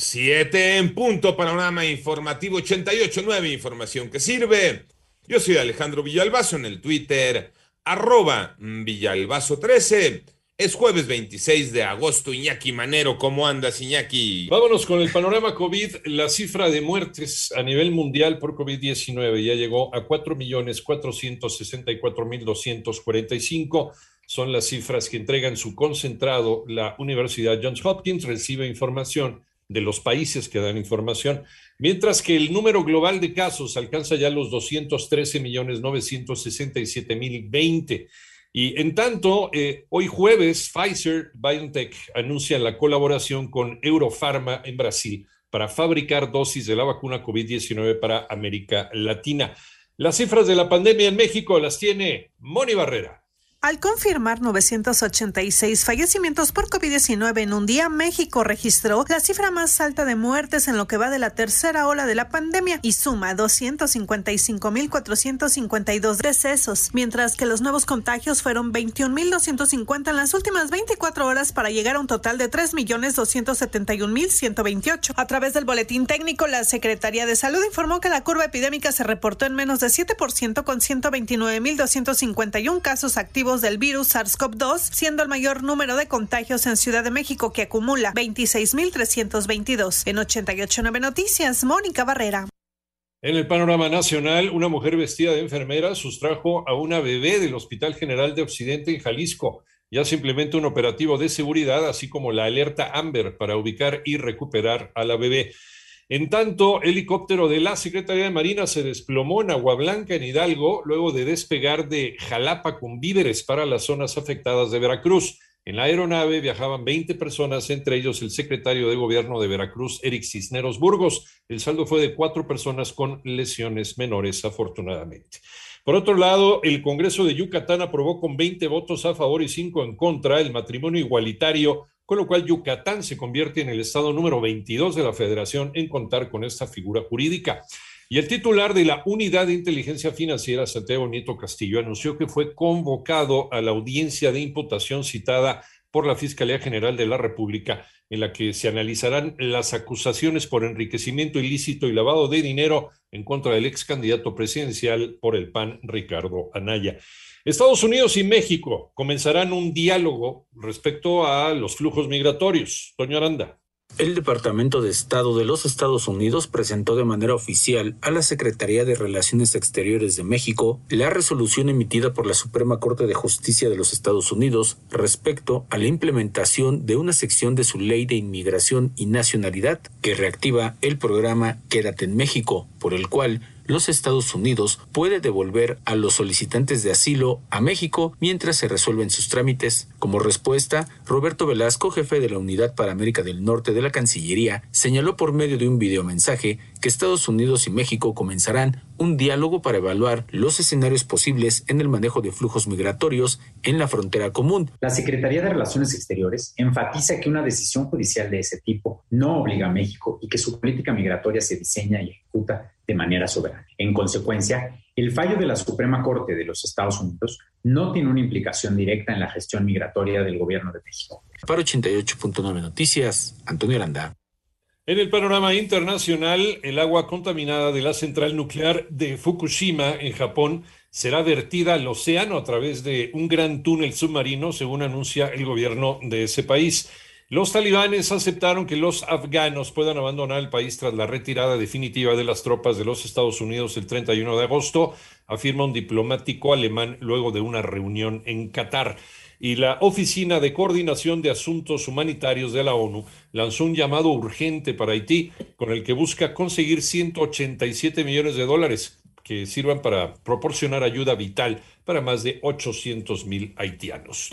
Siete en punto, panorama informativo 88.9, información que sirve. Yo soy Alejandro Villalbazo en el Twitter, arroba Villalbazo13. Es jueves 26 de agosto, Iñaki Manero, ¿cómo andas, Iñaki? Vámonos con el panorama COVID. La cifra de muertes a nivel mundial por COVID-19 ya llegó a 4.464.245. Son las cifras que entregan su concentrado la Universidad Johns Hopkins. Recibe información de los países que dan información, mientras que el número global de casos alcanza ya los 213 millones 967 mil 20. Y en tanto, eh, hoy jueves, Pfizer BioNTech anuncia la colaboración con Eurofarma en Brasil para fabricar dosis de la vacuna COVID-19 para América Latina. Las cifras de la pandemia en México las tiene Moni Barrera. Al confirmar 986 fallecimientos por COVID-19 en un día, México registró la cifra más alta de muertes en lo que va de la tercera ola de la pandemia y suma 255.452 decesos, mientras que los nuevos contagios fueron 21.250 en las últimas 24 horas para llegar a un total de 3.271.128. A través del boletín técnico, la Secretaría de Salud informó que la curva epidémica se reportó en menos de 7% con 129.251 casos activos del virus SARS-CoV-2, siendo el mayor número de contagios en Ciudad de México que acumula 26.322. En 889 Noticias, Mónica Barrera. En el panorama nacional, una mujer vestida de enfermera sustrajo a una bebé del Hospital General de Occidente en Jalisco. Ya se implementa un operativo de seguridad, así como la alerta Amber para ubicar y recuperar a la bebé. En tanto, helicóptero de la Secretaría de Marina se desplomó en Agua Blanca, en Hidalgo, luego de despegar de Jalapa con víveres para las zonas afectadas de Veracruz. En la aeronave viajaban 20 personas, entre ellos el secretario de Gobierno de Veracruz, Eric Cisneros Burgos. El saldo fue de cuatro personas con lesiones menores, afortunadamente. Por otro lado, el Congreso de Yucatán aprobó con 20 votos a favor y 5 en contra el matrimonio igualitario con lo cual Yucatán se convierte en el estado número 22 de la federación en contar con esta figura jurídica. Y el titular de la Unidad de Inteligencia Financiera, Santiago Nieto Castillo, anunció que fue convocado a la audiencia de imputación citada por la Fiscalía General de la República, en la que se analizarán las acusaciones por enriquecimiento ilícito y lavado de dinero en contra del ex candidato presidencial por el PAN, Ricardo Anaya. Estados Unidos y México comenzarán un diálogo respecto a los flujos migratorios. Doña Aranda. El Departamento de Estado de los Estados Unidos presentó de manera oficial a la Secretaría de Relaciones Exteriores de México la resolución emitida por la Suprema Corte de Justicia de los Estados Unidos respecto a la implementación de una sección de su Ley de Inmigración y Nacionalidad que reactiva el programa Quédate en México, por el cual los Estados Unidos puede devolver a los solicitantes de asilo a México mientras se resuelven sus trámites. Como respuesta, Roberto Velasco, jefe de la Unidad para América del Norte de la Cancillería, señaló por medio de un videomensaje que Estados Unidos y México comenzarán un diálogo para evaluar los escenarios posibles en el manejo de flujos migratorios en la frontera común. La Secretaría de Relaciones Exteriores enfatiza que una decisión judicial de ese tipo no obliga a México y que su política migratoria se diseña y ejecuta de manera soberana. En consecuencia, el fallo de la Suprema Corte de los Estados Unidos no tiene una implicación directa en la gestión migratoria del gobierno de México. Para 88.9 Noticias, Antonio Aranda. En el panorama internacional, el agua contaminada de la central nuclear de Fukushima, en Japón, será vertida al océano a través de un gran túnel submarino, según anuncia el gobierno de ese país. Los talibanes aceptaron que los afganos puedan abandonar el país tras la retirada definitiva de las tropas de los Estados Unidos el 31 de agosto, afirma un diplomático alemán luego de una reunión en Qatar. Y la Oficina de Coordinación de Asuntos Humanitarios de la ONU lanzó un llamado urgente para Haití con el que busca conseguir 187 millones de dólares que sirvan para proporcionar ayuda vital para más de 800 mil haitianos.